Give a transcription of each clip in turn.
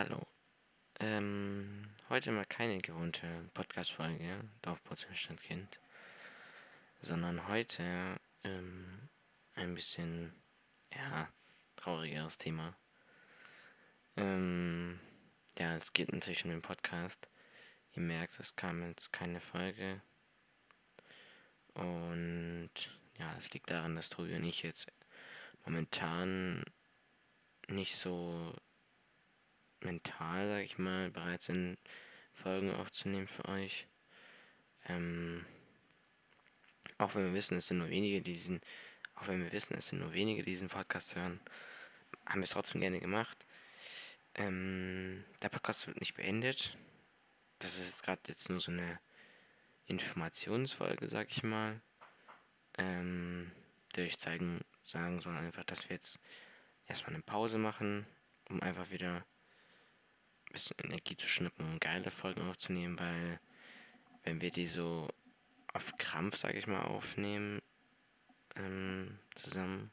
Hallo. Ähm, heute mal keine gewohnte Podcast-Folge, Dorfprozentstandkind, sondern heute ähm, ein bisschen, ja, traurigeres Thema. Ähm, ja, es geht natürlich um den Podcast. Ihr merkt, es kam jetzt keine Folge. Und ja, es liegt daran, dass Tobi und ich jetzt momentan nicht so mental, sag ich mal, bereit sind, Folgen aufzunehmen für euch. Ähm, auch wenn wir wissen, es sind nur wenige, die diesen, auch wenn wir wissen, es sind nur wenige, die diesen Podcast hören, haben wir es trotzdem gerne gemacht. Ähm, der Podcast wird nicht beendet. Das ist jetzt gerade jetzt nur so eine Informationsfolge, sag ich mal. Ähm, der euch zeigen, sagen soll einfach, dass wir jetzt erstmal eine Pause machen, um einfach wieder ein bisschen Energie zu schnippen und geile Folgen aufzunehmen, weil wenn wir die so auf Krampf, sag ich mal, aufnehmen, ähm, zusammen,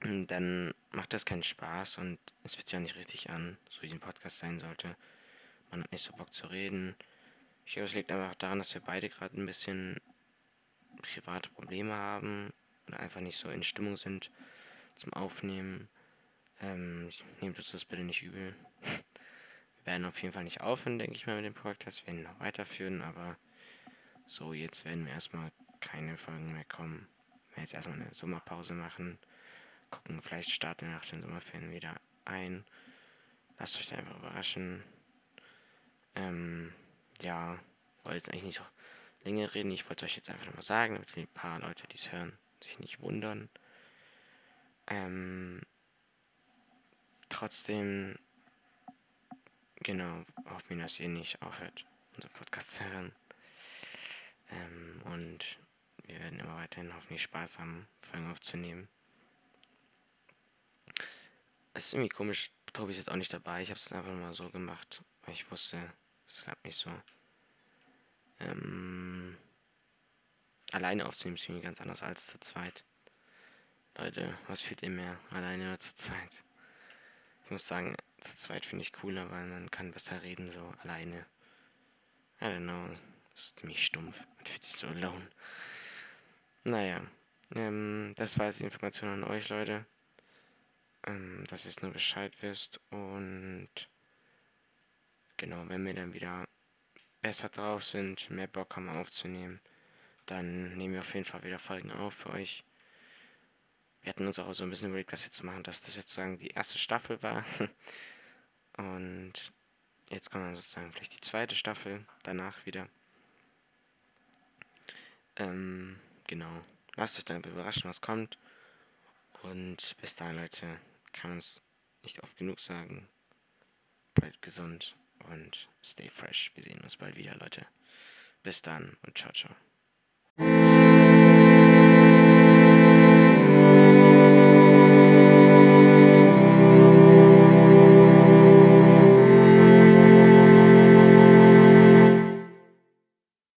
dann macht das keinen Spaß und es fühlt sich auch nicht richtig an, so wie ein Podcast sein sollte. Man hat nicht so Bock zu reden. Ich glaube, es liegt einfach daran, dass wir beide gerade ein bisschen private Probleme haben oder einfach nicht so in Stimmung sind zum Aufnehmen. Ähm, nehmt uns das bitte nicht übel. Wir werden auf jeden Fall nicht aufhören, denke ich mal, mit dem Podcast. Wir werden noch weiterführen, aber so, jetzt werden wir erstmal keine Folgen mehr kommen. Wir werden jetzt erstmal eine Sommerpause machen. Gucken, vielleicht starten wir nach den Sommerferien wieder ein. Lasst euch da einfach überraschen. Ähm, ja, wollte jetzt eigentlich nicht so länger reden. Ich wollte euch jetzt einfach nochmal sagen, damit die paar Leute, die es hören, sich nicht wundern. Ähm, trotzdem, genau, hoffen wir, dass ihr nicht aufhört, unseren Podcast zu hören. Ähm, und wir werden immer weiterhin hoffentlich Spaß haben, Folgen aufzunehmen. Es ist irgendwie komisch, Tobi ist jetzt auch nicht dabei. Ich habe es einfach mal so gemacht, weil ich wusste, es klappt nicht so. Ähm, alleine aufzunehmen ist irgendwie ganz anders als zu zweit. Leute, was fühlt ihr mehr? Alleine oder zu zweit? Ich muss sagen, zu zweit finde ich cooler, weil man kann besser reden, so alleine. I don't know. Ist ziemlich stumpf. Man fühlt sich so alone. Naja. Ähm, das war jetzt die Information an euch, Leute. Ähm, dass ihr es nur Bescheid wisst. Und genau, wenn wir dann wieder besser drauf sind, mehr Bock haben aufzunehmen, dann nehmen wir auf jeden Fall wieder Folgen auf für euch. Wir hatten uns auch so ein bisschen überlegt, das jetzt zu machen, dass das jetzt sozusagen die erste Staffel war. Und jetzt kommt dann sozusagen vielleicht die zweite Staffel danach wieder. Ähm, genau. Lasst euch dann überraschen, was kommt. Und bis dahin, Leute, kann man es nicht oft genug sagen. Bleibt gesund und stay fresh. Wir sehen uns bald wieder, Leute. Bis dann und ciao, ciao.